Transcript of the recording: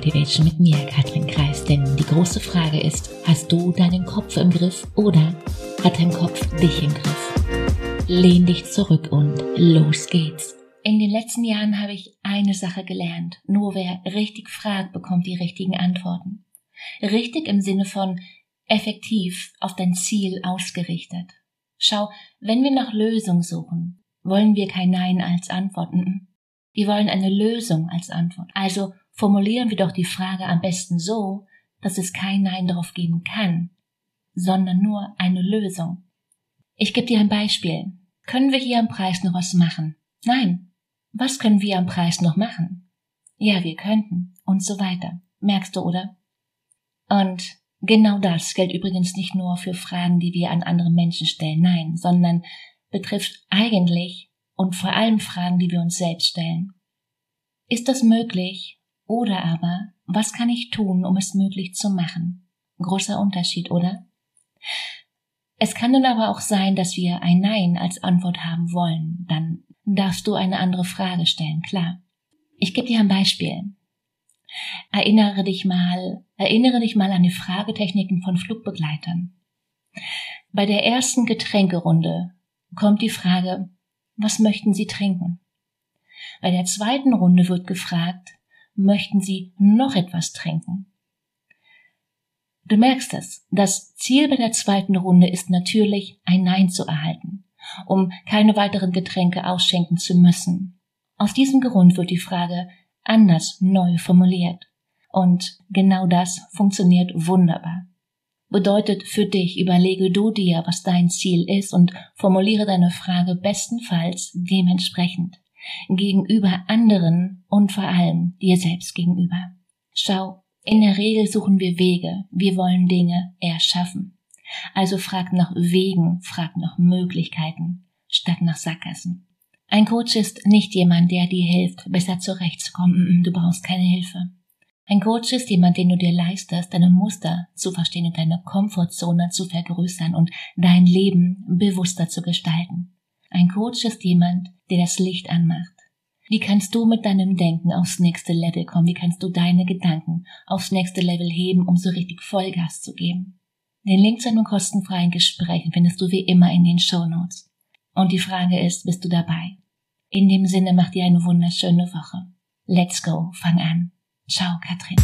Motivation mit mir, Katrin Kreis. Denn die große Frage ist, hast du deinen Kopf im Griff oder hat dein Kopf dich im Griff? Lehn dich zurück und los geht's. In den letzten Jahren habe ich eine Sache gelernt. Nur wer richtig fragt, bekommt die richtigen Antworten. Richtig im Sinne von effektiv auf dein Ziel ausgerichtet. Schau, wenn wir nach Lösung suchen, wollen wir kein Nein als Antwort. Wir wollen eine Lösung als Antwort. Also formulieren wir doch die Frage am besten so, dass es kein Nein darauf geben kann, sondern nur eine Lösung. Ich gebe dir ein Beispiel. Können wir hier am Preis noch was machen? Nein. Was können wir am Preis noch machen? Ja, wir könnten. Und so weiter. Merkst du, oder? Und genau das gilt übrigens nicht nur für Fragen, die wir an andere Menschen stellen, nein, sondern betrifft eigentlich und vor allem Fragen, die wir uns selbst stellen. Ist das möglich? Oder aber, was kann ich tun, um es möglich zu machen? Großer Unterschied, oder? Es kann nun aber auch sein, dass wir ein Nein als Antwort haben wollen. Dann darfst du eine andere Frage stellen, klar. Ich gebe dir ein Beispiel. Erinnere dich mal, erinnere dich mal an die Fragetechniken von Flugbegleitern. Bei der ersten Getränkerunde kommt die Frage, was möchten Sie trinken? Bei der zweiten Runde wird gefragt, möchten Sie noch etwas trinken? Du merkst es, das Ziel bei der zweiten Runde ist natürlich, ein Nein zu erhalten, um keine weiteren Getränke ausschenken zu müssen. Aus diesem Grund wird die Frage anders neu formuliert. Und genau das funktioniert wunderbar bedeutet für dich, überlege du dir, was dein Ziel ist und formuliere deine Frage bestenfalls dementsprechend gegenüber anderen und vor allem dir selbst gegenüber. Schau, in der Regel suchen wir Wege, wir wollen Dinge erschaffen. Also frag nach Wegen, frag nach Möglichkeiten, statt nach Sackgassen. Ein Coach ist nicht jemand, der dir hilft, besser zurechtzukommen. Du brauchst keine Hilfe. Ein Coach ist jemand, den du dir leistest, deine Muster zu verstehen und deine Komfortzone zu vergrößern und dein Leben bewusster zu gestalten. Ein Coach ist jemand, der das Licht anmacht. Wie kannst du mit deinem Denken aufs nächste Level kommen? Wie kannst du deine Gedanken aufs nächste Level heben, um so richtig Vollgas zu geben? Den Link zu einem kostenfreien Gespräch findest du wie immer in den Show Notes. Und die Frage ist, bist du dabei? In dem Sinne, mach dir eine wunderschöne Woche. Let's go, fang an. Ciao, Katrin.